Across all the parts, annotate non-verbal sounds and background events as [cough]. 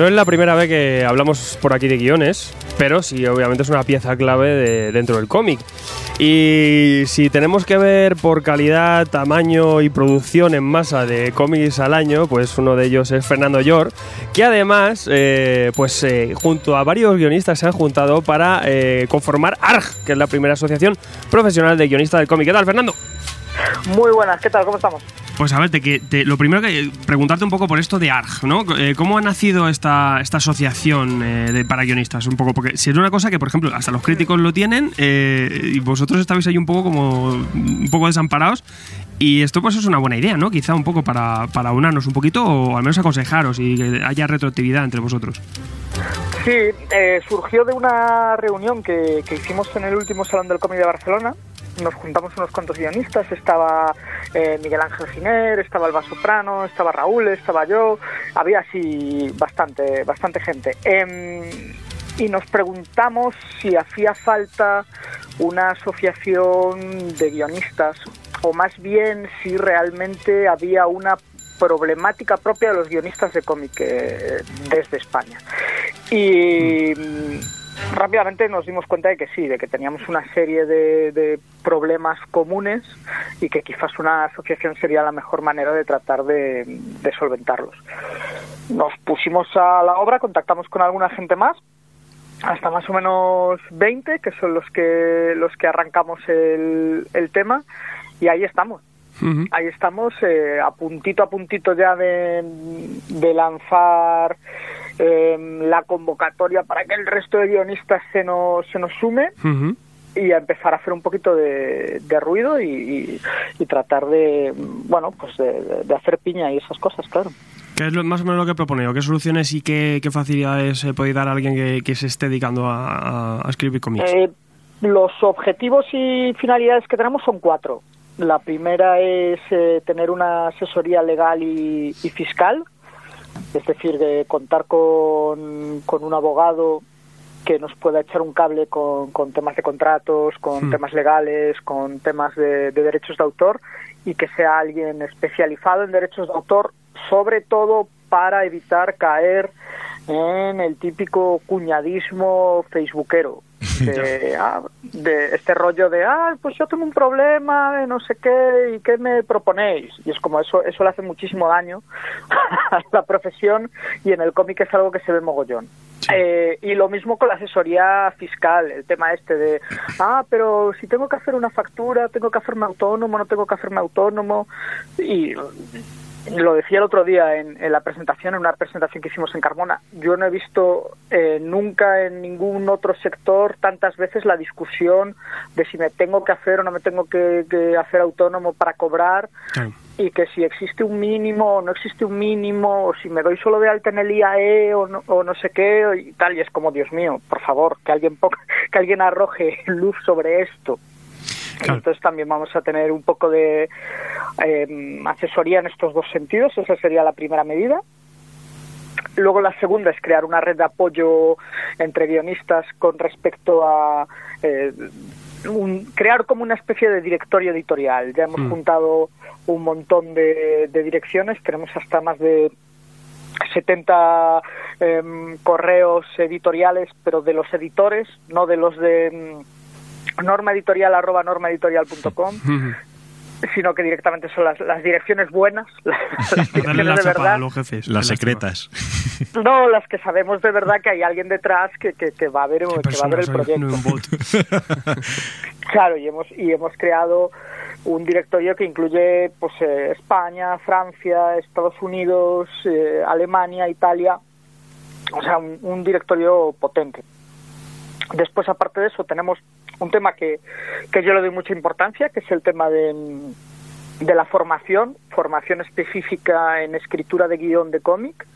No es la primera vez que hablamos por aquí de guiones, pero sí, obviamente es una pieza clave de- dentro del cómic. Y si tenemos que ver por calidad, tamaño y producción en masa de cómics al año, pues uno de ellos es Fernando Llor, que además, eh, pues eh, junto a varios guionistas se han juntado para eh, conformar ARG, que es la primera asociación profesional de guionistas del cómic. ¿Qué tal, Fernando? Muy buenas, ¿qué tal? ¿Cómo estamos? Pues a ver, te, te- lo primero que preguntarte un poco por esto de ARG, ¿no? Eh, ¿Cómo ha nacido esta, esta asociación eh, de para guionistas? Un poco, porque si es una cosa que, por ejemplo, hasta los críticos lo tienen eh, y vosotros estabais ahí un poco como un poco desamparados y esto pues es una buena idea, ¿no? Quizá un poco para, para unarnos un poquito o al menos aconsejaros y que haya retroactividad entre vosotros. Sí, eh, surgió de una reunión que, que hicimos en el último Salón del Cómic de Barcelona. Nos juntamos unos cuantos guionistas, estaba eh, Miguel Ángel Giner, estaba Alba Soprano, estaba Raúl, estaba yo, había así bastante, bastante gente. Em, y nos preguntamos si hacía falta una asociación de guionistas o más bien si realmente había una problemática propia de los guionistas de cómic eh, desde España. Y mm, rápidamente nos dimos cuenta de que sí, de que teníamos una serie de, de problemas comunes y que quizás una asociación sería la mejor manera de tratar de, de solventarlos. Nos pusimos a la obra, contactamos con alguna gente más, hasta más o menos 20, que son los que los que arrancamos el, el tema, y ahí estamos. Ahí estamos, eh, a puntito a puntito ya de, de lanzar eh, la convocatoria para que el resto de guionistas se nos, se nos sume y a empezar a hacer un poquito de, de ruido y, y- y tratar de, bueno, pues de, hacer piña y esas cosas, claro. ¿Qué es lo- más o menos lo que propone? ¿O qué soluciones y qué, qué facilidades eh, puede dar a alguien que, que se esté dedicando a, a- a escribir cómics? Eh, los objetivos y finalidades que tenemos son cuatro. La primera es eh, tener una asesoría legal y, y fiscal, es decir, de contar con, con un abogado que nos pueda echar un cable con, con temas de contratos, con Hmm. temas legales, con temas de, de derechos de autor y que sea alguien especializado en derechos de autor, sobre todo para evitar caer en el típico cuñadismo facebookero. [laughs] De, ah, de este rollo de, ah, pues yo tengo un problema de no sé qué, ¿y qué me proponéis? Y es como eso, eso le hace muchísimo daño [laughs] a la profesión y en el cómic es algo que se ve mogollón. Eh, y lo mismo con la asesoría fiscal, el tema este de, ah, pero si tengo que hacer una factura, tengo que hacerme autónomo, no tengo que hacerme autónomo. Y lo decía el otro día en, en la presentación, en una presentación que hicimos en Carmona, yo no he visto eh, nunca en ningún otro sector tantas veces la discusión de si me tengo que hacer o no me tengo que, que hacer autónomo para cobrar y que si existe un mínimo o no existe un mínimo, o si me doy solo de alta en el IAE o no, o no sé qué, y tal, y es como, Dios mío, por favor, que alguien, [laughs] que alguien arroje luz sobre esto. Entonces también vamos a tener un poco de eh, asesoría en estos dos sentidos, esa sería la primera medida. Luego la segunda es crear una red de apoyo entre guionistas con respecto a eh, un- crear como una especie de directorio editorial. Ya hemos Mm. juntado un montón de, de direcciones, tenemos hasta más de 70 em, correos editoriales, pero de los editores, no de los de em, normaeditorial arroba normaeditorial.com, sino que directamente son las, las direcciones buenas, [laughs] las, las Darle direcciones la de verdad. los jefes. Las secretas. [laughs] No, las que sabemos de verdad que hay alguien detrás que, que, que va a ver, que va a ver el proyecto. [laughs] Claro, y hemos, y hemos creado un directorio que incluye pues eh, España, Francia, Estados Unidos, eh, Alemania, Italia, o sea, un, un directorio potente. Después, aparte de eso, tenemos un tema que, que yo le doy mucha importancia, que es el tema de, de la formación, formación específica en escritura de guion de cómic,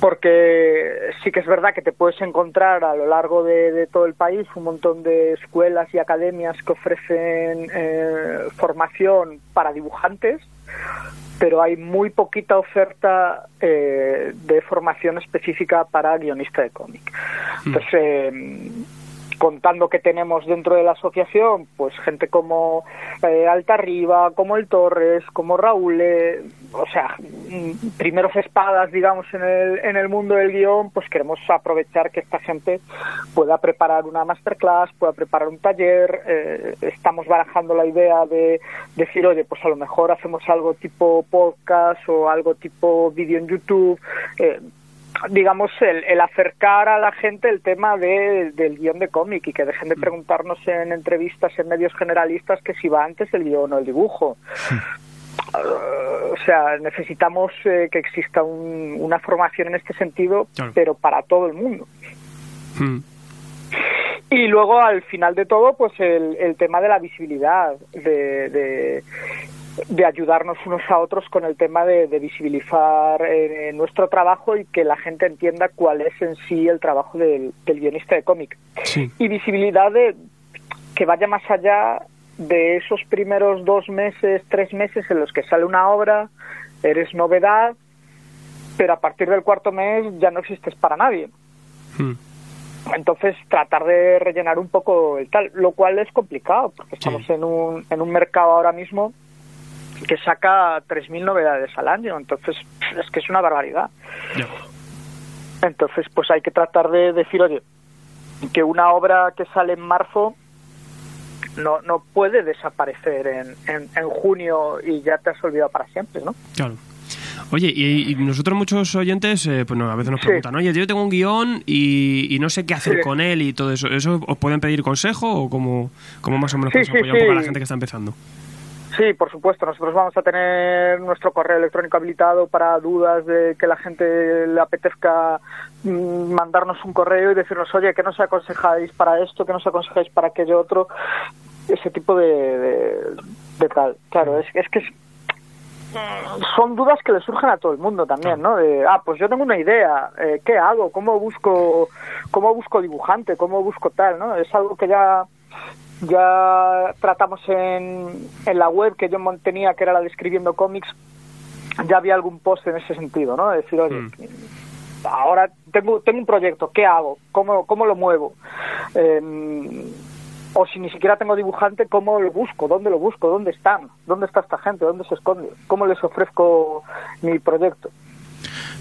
porque sí que es verdad que te puedes encontrar a lo largo de, de todo el país un montón de escuelas y academias que ofrecen eh, formación para dibujantes, pero hay muy poquita oferta eh, de formación específica para guionista de cómic. Entonces, eh, contando que tenemos dentro de la asociación, pues gente como eh, Altarriba, como el Torres, como Raúl, eh, o sea, mm, primeros espadas, digamos, en el, en el mundo del guion, pues queremos aprovechar que esta gente pueda preparar una masterclass, pueda preparar un taller, eh, estamos barajando la idea de decir, oye, pues a lo mejor hacemos algo tipo podcast o algo tipo vídeo en YouTube, eh, digamos, el, el, acercar a la gente el tema de, del guion de cómic y que dejen de preguntarnos en entrevistas en medios generalistas que si va antes el guion o el dibujo. Uh, [laughs] o sea, necesitamos eh, que exista un, una formación en este sentido, claro. pero para todo el mundo. Hmm. Y luego, al final de todo, pues el, el tema de la visibilidad, de, de, de ayudarnos unos a otros con el tema de, de visibilizar eh, nuestro trabajo y que la gente entienda cuál es en sí el trabajo del, del guionista de cómic. Sí. Y visibilidad de que vaya más allá de esos primeros dos meses, tres meses en los que sale una obra, eres novedad, pero a partir del cuarto mes ya no existes para nadie. Hmm. Entonces, tratar de rellenar un poco el tal, lo cual es complicado, porque estamos Sí. en, un, en un mercado ahora mismo que saca 3.000 novedades al año, entonces es que es una barbaridad. Entonces, pues hay que tratar de decir, oye, que una obra que sale en marzo no, no puede desaparecer en, en, en junio y ya te has olvidado para siempre, ¿no? Claro. Oye, y, y nosotros muchos oyentes, eh, pues no, a veces nos Sí. preguntan, oye, yo tengo un guion y, y no sé qué hacer Sí. con él y todo eso. ¿Eso os pueden pedir consejo o cómo, cómo más o menos Sí, apoyar un poco a la gente que está empezando? Sí, por supuesto. Nosotros vamos a tener nuestro correo electrónico habilitado para dudas de que la gente le apetezca mm, mandarnos un correo y decirnos, oye, ¿qué nos aconsejáis para esto? ¿Qué nos aconsejáis para aquello otro? Ese tipo de, de, tal. Claro, es, es que son dudas que le surgen a todo el mundo también, ¿no? De, ah, pues yo tengo una idea, eh, ¿qué hago? ¿Cómo busco, cómo busco dibujante? ¿Cómo busco tal? ¿no? Es algo que ya ya tratamos en, en la web que yo mon- tenía, que era la de Escribiendo Cómics, ya había algún post en ese sentido, ¿no? De decir, oye, Mm. ahora tengo, tengo un proyecto, ¿qué hago? ¿Cómo, cómo lo muevo? Eh, o si ni siquiera tengo dibujante, ¿cómo lo busco? ¿Dónde lo busco? ¿Dónde están? ¿Dónde está esta gente? ¿Dónde se esconde? ¿Cómo les ofrezco mi proyecto?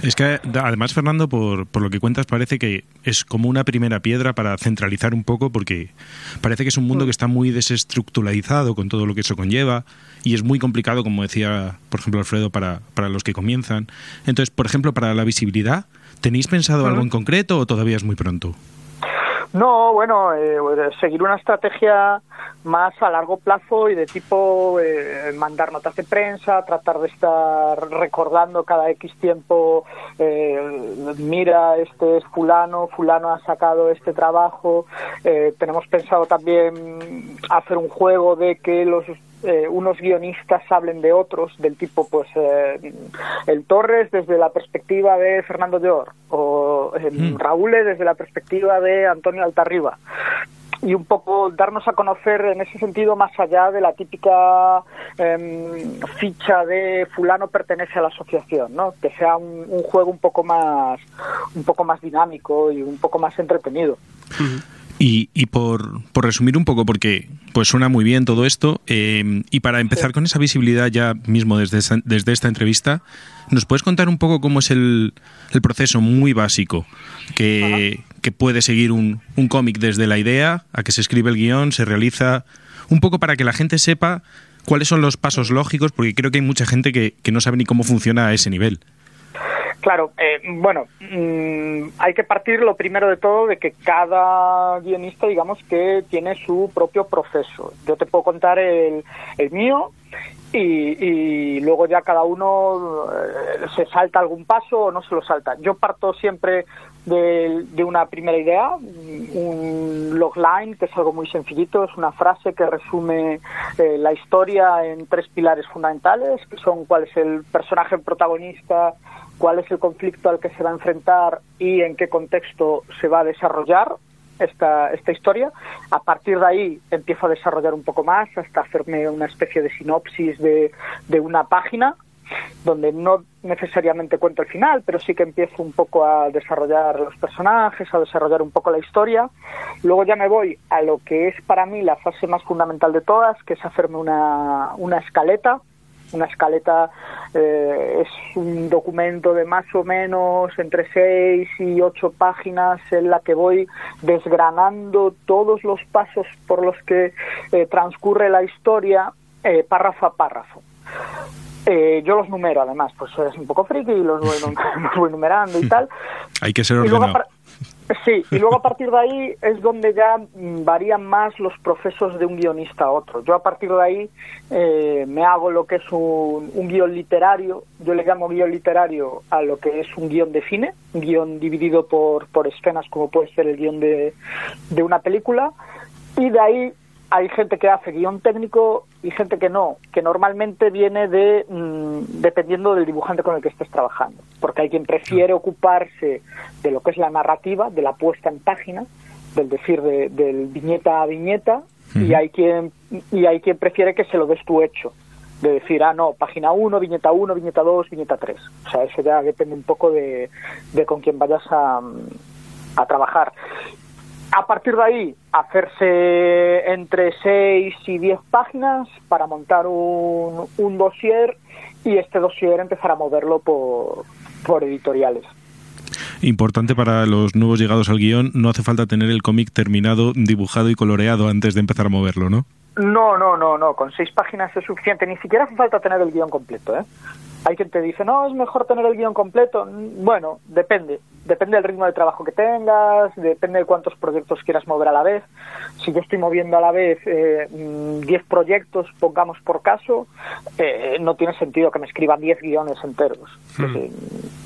Es que además, Fernando, por, por lo que cuentas, parece que es como una primera piedra para centralizar un poco, porque parece que es un mundo que está muy desestructuralizado con todo lo que eso conlleva y es muy complicado, como decía, por ejemplo, Alfredo, para, para los que comienzan. Entonces, por ejemplo, para la visibilidad, ¿tenéis pensado algo en concreto o todavía es muy pronto? No, bueno, eh, seguir una estrategia más a largo plazo y de tipo eh, mandar notas de prensa, tratar de estar recordando cada X tiempo, eh, mira, este es fulano, fulano ha sacado este trabajo. Eh, tenemos pensado también hacer un juego de que los eh, unos guionistas hablen de otros, del tipo, pues, eh, el Torres desde la perspectiva de Fernando Llor, o eh, Mm. Raúl desde la perspectiva de Antonio Altarriba. Y un poco darnos a conocer en ese sentido más allá de la típica em, ficha de fulano pertenece a la asociación, ¿no? Que sea un, un juego un poco más, un poco más dinámico y un poco más entretenido. Y, y por, por resumir un poco, porque pues suena muy bien todo esto, eh, y para empezar con esa visibilidad ya mismo desde, esa- desde esta entrevista, ¿nos puedes contar un poco cómo es el, el proceso muy básico que, que puede seguir un, un cómic desde la idea a que se escribe el guion, se realiza, un poco para que la gente sepa cuáles son los pasos lógicos, porque creo que hay mucha gente que, que no sabe ni cómo funciona a ese nivel. Claro, eh, bueno, mm, hay que partir lo primero de todo de que cada guionista, digamos que tiene su propio proceso. Yo te puedo contar el, el mío y, y luego ya cada uno eh, se salta algún paso o no se lo salta. Yo parto siempre de, una primera idea, un logline, que es algo muy sencillito, es una frase que resume eh, la historia en tres pilares fundamentales, que son cuál es el personaje protagonista, cuál es el conflicto al que se va a enfrentar y en qué contexto se va a desarrollar esta, esta historia. A partir de ahí empiezo a desarrollar un poco más hasta hacerme una especie de sinopsis de, de una página donde no necesariamente cuento el final, pero sí que empiezo un poco a desarrollar los personajes, a desarrollar un poco la historia. Luego ya me voy a lo que es para mí la fase más fundamental de todas, que es hacerme una, una escaleta. Una escaleta eh, es un documento de más o menos entre seis y ocho páginas en la que voy desgranando todos los pasos por los que eh, transcurre la historia eh, párrafo a párrafo. Eh, yo los numero, además, pues es un poco friki y los voy, [laughs] [laughs] los voy numerando y tal. Hay que ser Y luego, ordenado. Sí, y luego a partir de ahí es donde ya mm, varían más los procesos de un guionista a otro. Yo a partir de ahí eh, me hago lo que es un, un guion literario, yo le llamo guion literario a lo que es un guion de cine, un guion dividido por, por escenas como puede ser el guion de, de una película, y de ahí hay gente que hace guion técnico y gente que no, que normalmente viene de mm, dependiendo del dibujante con el que estés trabajando, porque hay quien prefiere ocuparse de lo que es la narrativa, de la puesta en página, del decir de, del viñeta a viñeta, y hay quien y hay quien prefiere que se lo des tú hecho, de decir, ah, no, página 1, viñeta 1, viñeta 2, viñeta 3. O sea, eso ya depende un poco de, de con quién vayas a, a trabajar. A partir de ahí, hacerse entre 6 y 10 páginas para montar un, un dossier y este dossier empezar a moverlo por, por editoriales. Importante para los nuevos llegados al guion, no hace falta tener el cómic terminado, dibujado y coloreado antes de empezar a moverlo, ¿no? No, no, no, no, con seis páginas es suficiente, ni siquiera hace falta tener el guion completo, ¿eh? Hay quien te dice, no, es mejor tener el guion completo. Mm, Bueno, depende, depende del ritmo de trabajo que tengas, depende de cuántos proyectos quieras mover a la vez. Si yo estoy moviendo a la vez eh, mm, 10 proyectos, pongamos por caso, eh, no tiene sentido que me escriban 10 guiones enteros. Decir,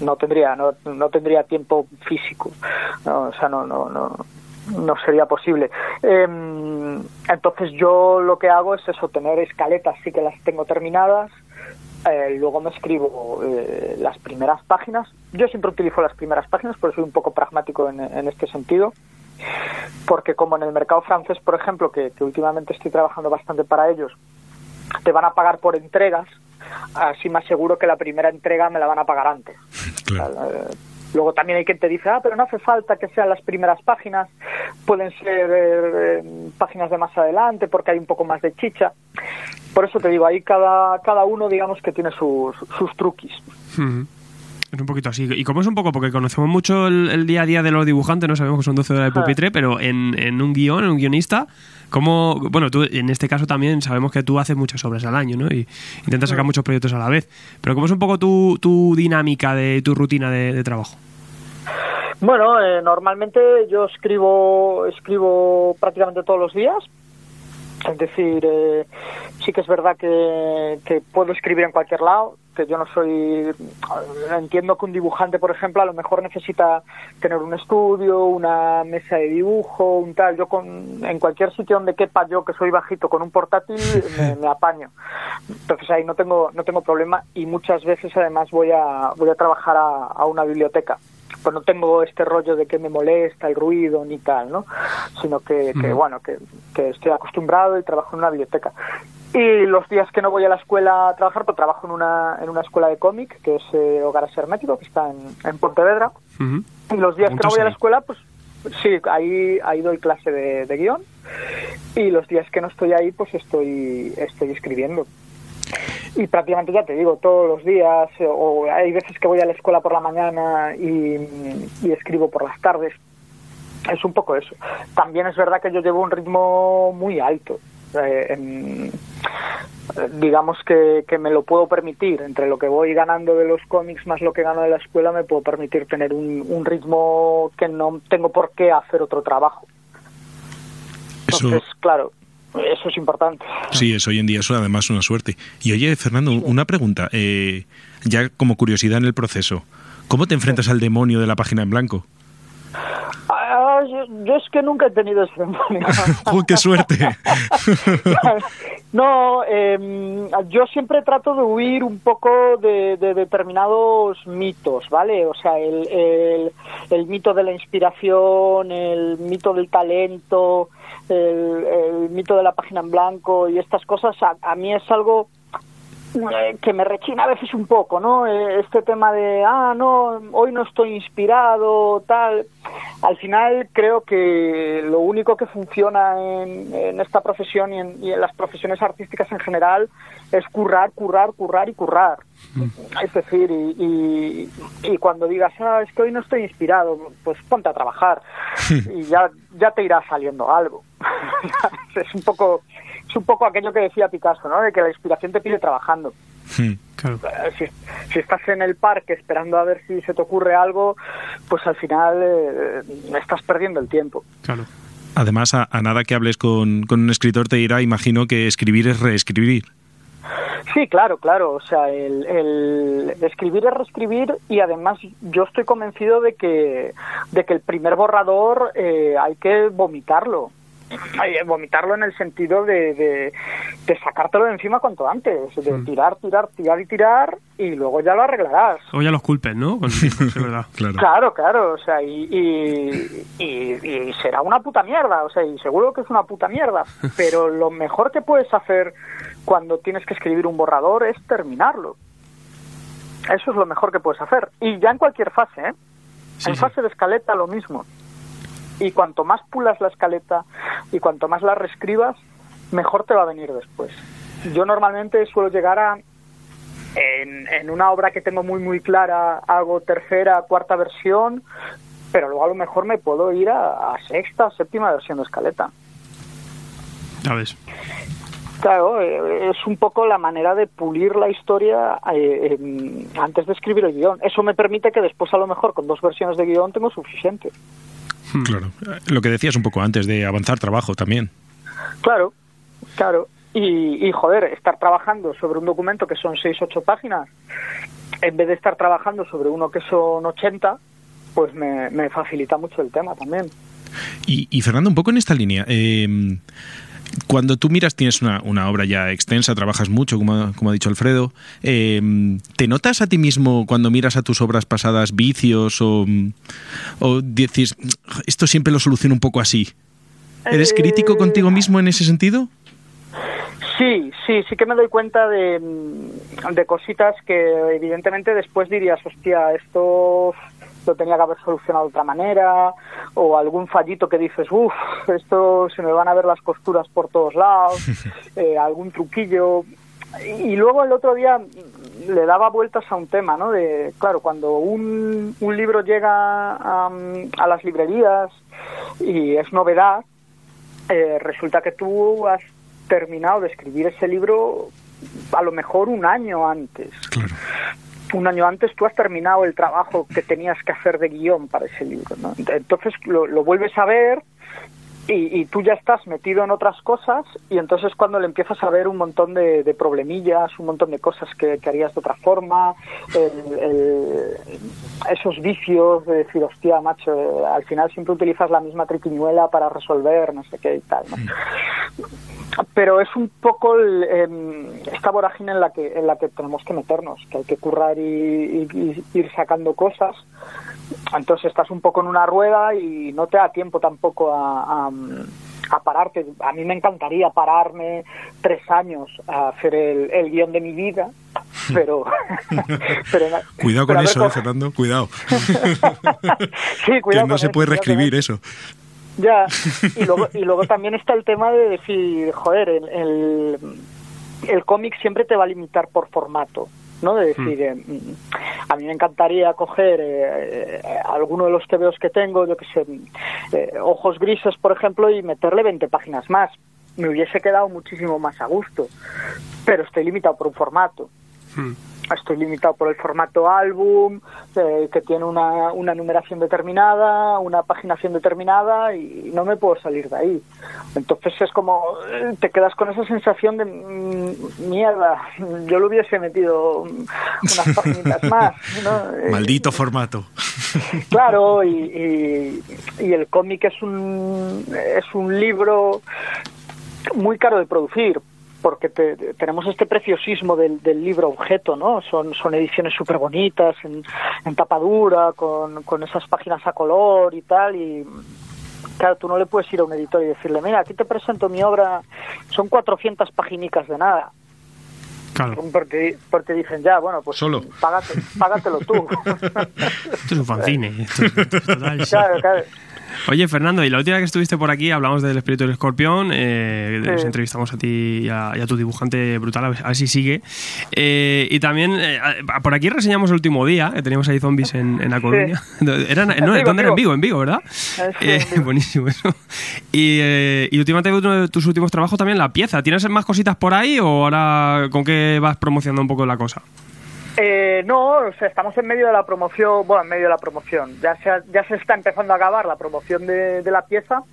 no tendría, no, no tendría tiempo físico. No, o sea, no, no, no, no sería posible. Em, entonces yo lo que hago es eso, tener escaletas, sí que las tengo terminadas, eh, luego me escribo eh, las primeras páginas. Yo siempre utilizo las primeras páginas, porque soy un poco pragmático en, en este sentido. Porque como en el mercado francés, por ejemplo, que, que últimamente estoy trabajando bastante para ellos, te van a pagar por entregas, así me aseguro que la primera entrega me la van a pagar antes. [laughs] Claro. Eh, Luego también hay quien te dice, ah, pero no hace falta que sean las primeras páginas, pueden ser eh, páginas de más adelante porque hay un poco más de chicha. Por eso te digo, ahí cada, cada uno digamos que tiene sus, sus truquis. Es un poquito así. ¿Y cómo es un poco? Porque conocemos mucho el, el día a día de los dibujantes, no sabemos que son 12 horas de pupitre, pero en, en un guion, en un guionista, ¿cómo...? Bueno, tú en este caso también sabemos que tú haces muchas obras al año, ¿no? Y intentas sacar muchos proyectos a la vez. Pero ¿cómo es un poco tu, tu dinámica, de tu rutina de, de trabajo? Bueno, eh, normalmente yo escribo, escribo prácticamente todos los días. Es decir, eh, sí que es verdad que, que puedo escribir en cualquier lado, que yo no soy... Entiendo que un dibujante, por ejemplo, a lo mejor necesita tener un estudio, una mesa de dibujo, un tal. Yo con, en cualquier sitio donde quepa yo, que soy bajito, con un portátil, [laughs] me, me apaño. Entonces ahí no tengo, no tengo problema y muchas veces además voy a, voy a trabajar a, a una biblioteca pues no tengo este rollo de que me molesta el ruido ni tal, ¿no? Sino que, que, bueno, que, que estoy acostumbrado y trabajo en una biblioteca. Y los días que no voy a la escuela a trabajar, pues trabajo en una, en una escuela de cómic, que es eh, Hogares Hermético, que está en, en Pontevedra. Y los días que no voy a la escuela, pues sí, ahí, ahí doy clase de, de guion. Y los días que no estoy ahí, pues estoy, estoy escribiendo. Y prácticamente ya te digo, todos los días, eh, o hay veces que voy a la escuela por la mañana y, y escribo por las tardes. Es un poco eso. También es verdad que yo llevo un ritmo muy alto. Eh, en- digamos que, que me lo puedo permitir. Entre lo que voy ganando de los cómics más lo que gano de la escuela, me puedo permitir tener un, un ritmo que no tengo por qué hacer otro trabajo. Eso, Entonces, claro, eso es importante. sí, es hoy en día eso además una suerte. Y oye, Fernando, una pregunta, eh, ya como curiosidad en el proceso, ¿cómo te enfrentas al demonio de la página en blanco? Ah, yo, yo es que nunca he tenido ese demonio. [laughs] ¡Oh, qué suerte! [laughs] No, eh, yo siempre trato de huir un poco de, de determinados mitos, ¿vale? O sea, el, el, el, mito de la inspiración, el mito del talento, el, el, mito de la página en blanco y estas cosas, a, a mí es algo que me rechina a veces un poco, ¿no? Eh, este tema de, ah, no, hoy no estoy inspirado, tal. Al final creo que lo único que funciona en, en esta profesión y en, y en, las profesiones artísticas en general es currar, currar, currar y currar. Mm. Es decir, y, y, y, cuando digas, ah, es que hoy no estoy inspirado, pues ponte a trabajar y ya, ya te irá saliendo algo. [laughs] es un poco es un poco aquello que decía Picasso, ¿no? De que la inspiración te pide trabajando. Sí, claro. si, si, estás en el parque esperando a ver si se te ocurre algo, pues al final eh, estás perdiendo el tiempo. Claro. Además, a, a nada que hables con, con, un escritor te dirá, imagino que escribir es reescribir. Sí, claro, claro. O sea, el, el, escribir es reescribir y además yo estoy convencido de que, de que el primer borrador eh, hay que vomitarlo vomitarlo en el sentido de, de, de, sacártelo de encima cuanto antes, de mm. tirar, tirar, tirar y tirar y luego ya lo arreglarás. O ya los culpes, ¿no? verdad. [laughs] claro. claro, claro, o sea, y, y, y, y, será una puta mierda, o sea, y seguro que es una puta mierda, pero lo mejor que puedes hacer cuando tienes que escribir un borrador es terminarlo. Eso es lo mejor que puedes hacer. Y ya en cualquier fase, ¿eh? Sí, en fase de escaleta lo mismo y cuanto más pulas la escaleta y cuanto más la reescribas, mejor te va a venir después. Yo normalmente suelo llegar a, en, en, una obra que tengo muy muy clara, hago tercera, cuarta versión, pero luego a lo mejor me puedo ir a, a sexta, séptima versión de escaleta. Ves. Claro, eh, es un poco la manera de pulir la historia eh, eh, antes de escribir el guion. Eso me permite que después a lo mejor con dos versiones de guion tengo suficiente. Claro. Lo que decías un poco antes de avanzar trabajo también. Claro, claro. Y, y joder, estar trabajando sobre un documento que son 6, 8 páginas, en vez de estar trabajando sobre uno que son 80, pues me, me facilita mucho el tema también. Y, y, Fernando, un poco en esta línea. Eh, cuando tú miras, tienes una, una, obra ya extensa, trabajas mucho, como, como ha dicho Alfredo, eh, ¿te notas a ti mismo cuando miras a tus obras pasadas vicios o, o dices, esto siempre lo soluciono un poco así? ¿Eres crítico contigo mismo en ese sentido? Sí, sí, sí que me doy cuenta de, de cositas que evidentemente después dirías, hostia, esto lo tenía que haber solucionado de otra manera, o algún fallito que dices, uff, esto se me van a ver las costuras por todos lados, [laughs] eh, algún truquillo. Y luego el otro día le daba vueltas a un tema, ¿no? De, claro, cuando un, un libro llega a, a, las librerías y es novedad, eh, resulta que tú has terminado de escribir ese libro a lo mejor un año antes. Claro un año antes tú has terminado el trabajo que tenías que hacer de guion para ese libro. ¿no? Entonces lo, lo, vuelves a ver y, y, tú ya estás metido en otras cosas y entonces cuando le empiezas a ver un montón de, de problemillas, un montón de cosas que, que harías de otra forma, el, el, esos vicios de decir, hostia, macho, al final siempre utilizas la misma triquiñuela para resolver, no sé qué y tal. ¿no? pero es un poco el, eh, esta vorágine en la que en la que tenemos que meternos que hay que currar y, y, y, ir sacando cosas entonces estás un poco en una rueda y no te da tiempo tampoco a, a, a pararte. A mí me encantaría pararme tres años a hacer el, el guion de mi vida [laughs] pero, [laughs] pero cuidado con pero eso ver, Fernando cuidado. [laughs] Sí, cuidado que no se puede reescribir eso. Ya, y luego, y luego también está el tema de decir, joder, el, el, el cómic siempre te va a limitar por formato. ¿No? De decir, eh, a mí me encantaría coger eh, eh, alguno de los TVOs que tengo, yo que sé, eh, ojos grises, por ejemplo, y meterle 20 páginas más. Me hubiese quedado muchísimo más a gusto, pero estoy limitado por un formato. Hmm estoy limitado por el formato álbum, eh, que tiene una, una, numeración determinada, una paginación determinada y no me puedo salir de ahí. Entonces es como, te quedas con esa sensación de mmm, mierda, yo lo hubiese metido unas [laughs] páginas más. ¿no? Maldito formato. Claro, y, y, y el cómic es un, es un libro muy caro de producir porque te- te- tenemos este preciosismo del, del libro objeto, ¿no? Son, son ediciones súper bonitas, en, en tapadura, con, con esas páginas a color y tal, y claro, tú no le puedes ir a un editor y decirle, mira, aquí te presento mi obra, son 400 paginicas de nada. Claro. Porque, porque dicen, ya, bueno, pues Solo. págate, págatelo tú. [laughs] Esto es un fanzine. [laughs] esto es- esto es total, sí. claro, claro. Oye, Fernando, y la última vez que estuviste por aquí hablamos del espíritu del escorpión. Eh, Sí. Nos entrevistamos a ti y a, y a tu dibujante brutal, a ver, si sigue. Eh, y también eh, por aquí reseñamos el último día, que teníamos ahí zombies en, en La Coruña. [laughs] Era, no, Vigo, ¿Dónde era? En Vigo. En Vigo, ¿verdad? sí, Eh, en Vigo. buenísimo eso. Y, eh, y últimamente uno de tus últimos trabajos también la pieza. ¿Tienes más cositas por ahí o ahora con qué vas promocionando un poco la cosa? Eh, no, o sea, estamos en medio de la promoción, bueno, en medio de la promoción. Ya se, ha- ya se está empezando a acabar la promoción de, de la pieza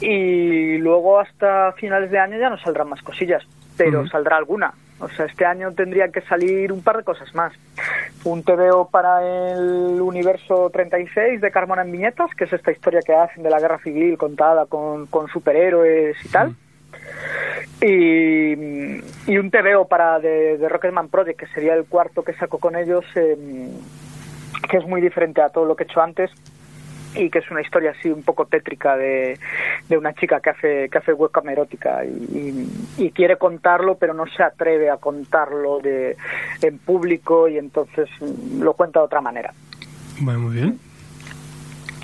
y luego hasta finales de año ya no saldrán más cosillas, pero saldrá alguna. O sea, este año tendría que salir un par de cosas más. Un TVO para el universo 36 de Carmona en Viñetas, que es esta historia que hacen de la guerra civil contada con, con superhéroes y tal. Y, y un TVO para de, de Rocketman Project, que sería el cuarto que saco con ellos, eh, que es muy diferente a todo lo que he hecho antes y que es una historia así un poco tétrica de, de una chica que hace que hace webcam erótica y, y- y quiere contarlo pero no se atreve a contarlo de en público y entonces lo cuenta de otra manera Bueno, muy bien.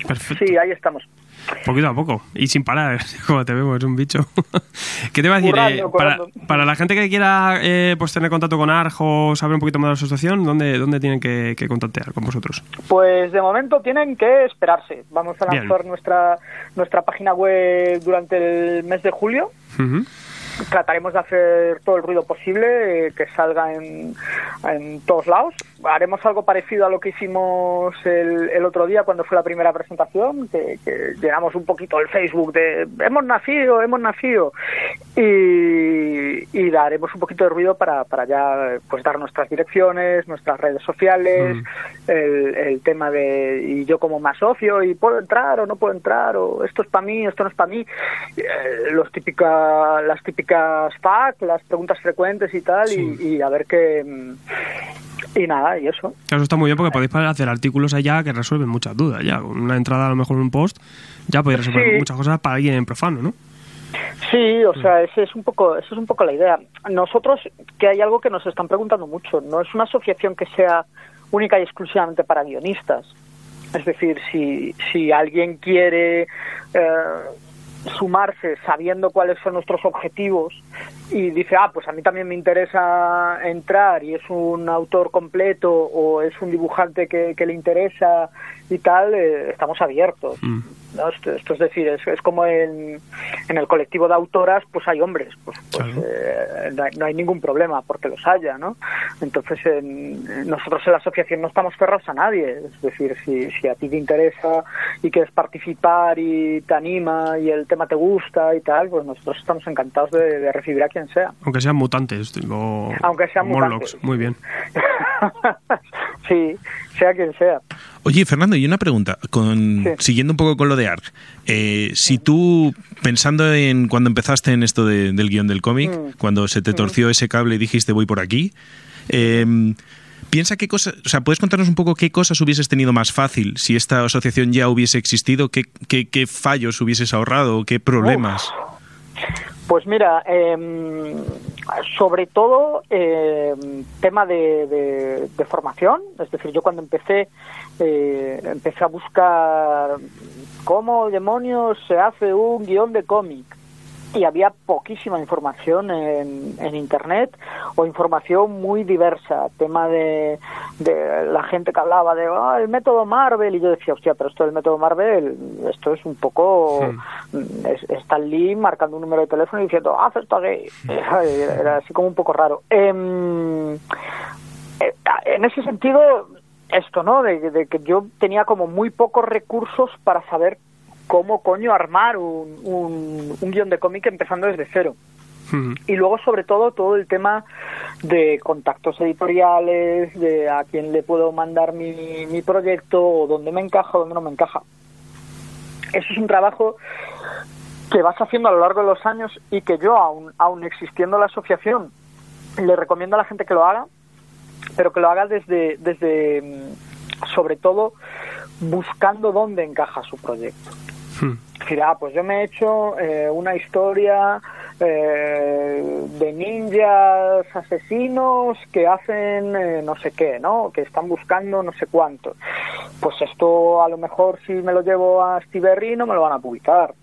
Perfecto. sí ahí estamos Poquito a poco y sin parar, [laughs] como te vemos, es un bicho. [laughs] ¿Qué te va a decir? Eh, para, la gente que quiera eh, pues tener contacto con Arjo, saber un poquito más de la asociación, ¿dónde, dónde tienen que, que contactar con vosotros? Pues de momento tienen que esperarse. Vamos a Bien. lanzar nuestra nuestra página web durante el mes de julio. Ujú. Trataremos de hacer todo el ruido posible, eh, que salga en, en todos lados. Haremos algo parecido a lo que hicimos el, el otro día cuando fue la primera presentación, que, que llenamos un poquito el Facebook de hemos nacido, hemos nacido. Y, y daremos un poquito de ruido para, para ya pues dar nuestras direcciones, nuestras redes sociales, el, el tema de y yo como más socio y puedo entrar o no puedo entrar o esto es para mí, esto no es para mí, Eh, los típica, las típicas FAQ, las preguntas frecuentes y tal y, y a ver qué y nada y eso. Eso está muy bien porque podéis hacer artículos allá que resuelven muchas dudas. Ya, con una entrada a lo mejor en un post, ya podéis resolver Sí. muchas cosas para alguien profano, ¿no? Sí, o sea, ese es un poco, esa es un poco la idea. Nosotros, que hay algo que nos están preguntando mucho, no es una asociación que sea única y exclusivamente para guionistas. Es decir, si, si alguien quiere eh, sumarse sabiendo cuáles son nuestros objetivos y dice, ah, pues a mí también me interesa entrar y es un autor completo o es un dibujante que, que le interesa y tal, eh, estamos abiertos. Mm. ¿no? Esto, esto es decir, es, es como en, en el colectivo de autoras, pues hay hombres, pues, pues, Claro. eh, no, hay, no hay ningún problema porque los haya, ¿no? Entonces, en- nosotros en la asociación no estamos cerrados a nadie, es decir, si, si a ti te interesa y quieres participar y te anima y el tema te gusta y tal, pues nosotros estamos encantados de, de recibir a quien sea. Aunque sean mutantes o, Aunque sean o Morlocks. mutantes. Muy bien. [laughs] sí, sea quien sea. Oye, Fernando, y una pregunta, con, Sí. siguiendo un poco con lo de ARG. Eh, si tú, pensando en cuando empezaste en esto de- del guion del cómic, Mm. cuando se te torció ese cable y dijiste voy por aquí, eh, piensa qué cosas, o sea, ¿puedes contarnos un poco qué cosas hubieses tenido más fácil si esta asociación ya hubiese existido? ¿Qué, qué, qué fallos hubieses ahorrado? ¿Qué problemas? Pues mira, em, sobre todo em, tema de, de- de formación, es decir, yo cuando empecé eh, empecé a buscar cómo demonios se hace un guion de cómic. Y había poquísima información en, en internet o información muy diversa. Tema de, de la gente que hablaba de "Ah, el método Marvel y yo decía hostia pero esto del método Marvel esto es un poco es, es Stan Lee marcando un número de teléfono y diciendo haz esto aquí era, [laughs] era así como un poco raro. Em, eh, en ese sentido esto no de, de que yo tenía como muy pocos recursos para saber cómo coño armar un, un, un guion de cómic empezando desde cero. Ujú. y luego sobre todo todo el tema de contactos editoriales de a quién le puedo mandar mi, mi proyecto o dónde me encaja o dónde no me encaja. Eso es un trabajo que vas haciendo a lo largo de los años y que yo, aún, aún existiendo la asociación, le recomiendo a la gente que lo haga, pero que lo haga desde, desde mm, sobre todo, buscando dónde encaja su proyecto. Hmm. Decir, ah, pues yo me he hecho eh, una historia eh, de ninjas asesinos que hacen eh, no sé qué, ¿no? Que están buscando no sé cuánto. Pues esto a lo mejor si me lo llevo a Stiberry no me lo van a publicar.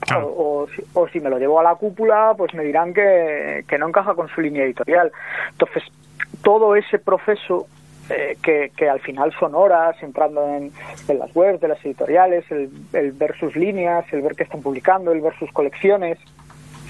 Claro. O, o si, o si me lo llevo a la cúpula, pues me dirán que, que no encaja con su línea editorial. Entonces, todo ese proceso eh, que, que al final son horas entrando en, las webs de las editoriales, el, el ver sus líneas, el ver qué están publicando, el ver sus colecciones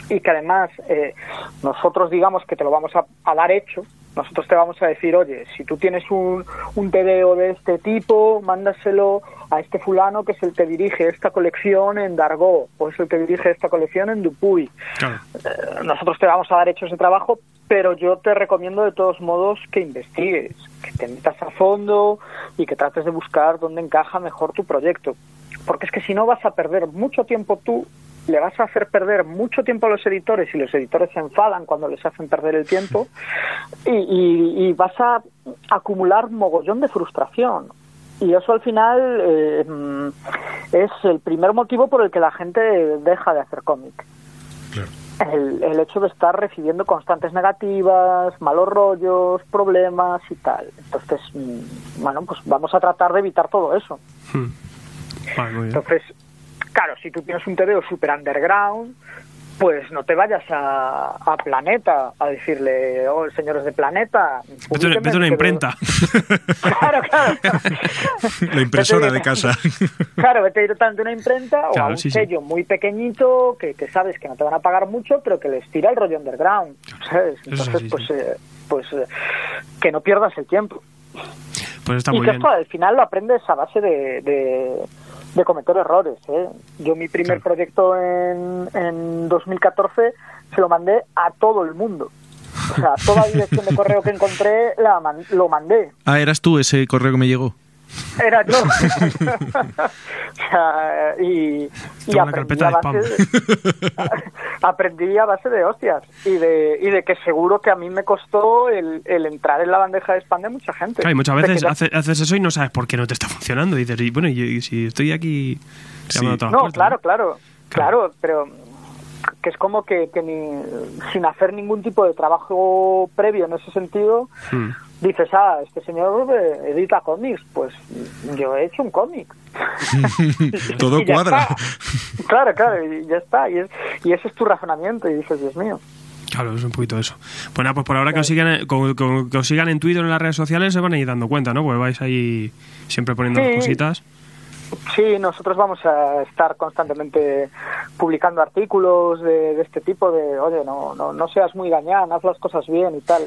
y que además eh, nosotros digamos que te lo vamos a, a dar hecho, nosotros te vamos a decir, oye, si tú tienes un, un TVO de este tipo, mándaselo a este fulano que es el que dirige esta colección en Dargo o es el que dirige esta colección en Dupuy. Claro. Eh, nosotros te vamos a dar hecho ese trabajo, pero yo te recomiendo de todos modos que investigues, que te metas a fondo y que trates de buscar dónde encaja mejor tu proyecto. Porque es que si no vas a perder mucho tiempo tú, le vas a hacer perder mucho tiempo a los editores y los editores se enfadan cuando les hacen perder el tiempo [laughs] y, y- y vas a acumular mogollón de frustración. Y eso al final eh, mm, es el primer motivo por el que la gente deja de hacer cómic el, el hecho de estar recibiendo constantes negativas, malos rollos, problemas y tal. Entonces, mm, bueno, pues vamos a tratar de evitar todo eso. Hmm. Entonces, claro, si tú tienes un TVO super underground, pues no te vayas a, a Planeta a decirle, oh, señores de Planeta, Vete, una- vete a una imprenta. [laughs] Claro, claro. La impresora de casa. Claro, vete directamente a una imprenta o a un sí, sí. sello muy pequeñito que, que sabes que no te van a pagar mucho, pero que les tira el rollo underground. ¿sabes? Entonces, pues, eh, pues eh, que no pierdas el tiempo. Pues está y muy que bien. esto al final lo aprendes a base de, de, de cometer errores. ¿eh? Yo mi primer proyecto en, en 2014 se lo mandé a todo el mundo. O sea, toda dirección de correo que encontré la man- lo mandé. Ah, eras tú ese correo que me llegó. Era yo. [laughs] [laughs] O sea, y, y aprendí, a base de, [laughs] aprendí a base de hostias y de, y de que seguro que a mí me costó el, el entrar en la bandeja de spam de mucha gente. Claro, y muchas veces ya- hace- haces eso y no sabes por qué no te está funcionando. Y dices, y bueno, y, y si estoy aquí llamando a todas las No, puertas, claro, claro, Claro. claro, pero que es como que, que ni, sin hacer ningún tipo de trabajo previo en ese sentido, Hmm. Dices, ah, este señor edita cómics, pues yo he hecho un cómic. [laughs] Todo Y cuadra. está. Claro, claro, y ya está. Y, es- y ese es tu razonamiento y dices, Dios mío. Claro, es un poquito eso. Pues nada, pues por ahora que os sigan, con- con- que os sigan en Twitter o en las redes sociales se van a ir dando cuenta, ¿no? Pues vais ahí siempre poniendo Sí. las cositas. Sí, nosotros vamos a estar constantemente publicando artículos de, de este tipo, de, oye, no, no, no seas muy gañán, haz las cosas bien y tal.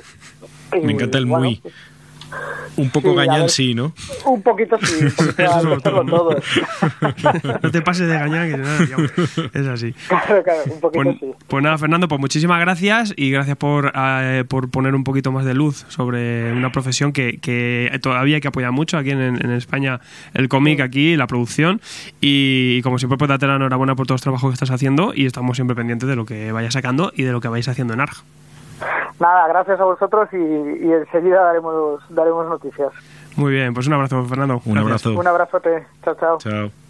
Y, Me encanta el bueno, muy. Un poco Sí, gañán, sí, ¿no? un poquito sí, un poquito Eso hay que sobre hacerlo todo, ¿no? no te pases de gañar, que nada, digamos, es así. Claro, claro, un poquito Pues, sí. pues nada, Fernando, pues muchísimas gracias y gracias por, eh, por poner un poquito más de luz sobre una profesión que, que todavía hay que apoyar mucho aquí en, en España, el cómic aquí, la producción. Y, como siempre, pues date la enhorabuena por todos los trabajos que estás haciendo y estamos siempre pendientes de lo que vayas sacando y de lo que vais haciendo en ARG. Nada, gracias a vosotros y, y enseguida daremos, daremos noticias. Muy bien, pues un abrazo, Fernando. Un Gracias. abrazo. Un abrazote. Chao, chao. Chao.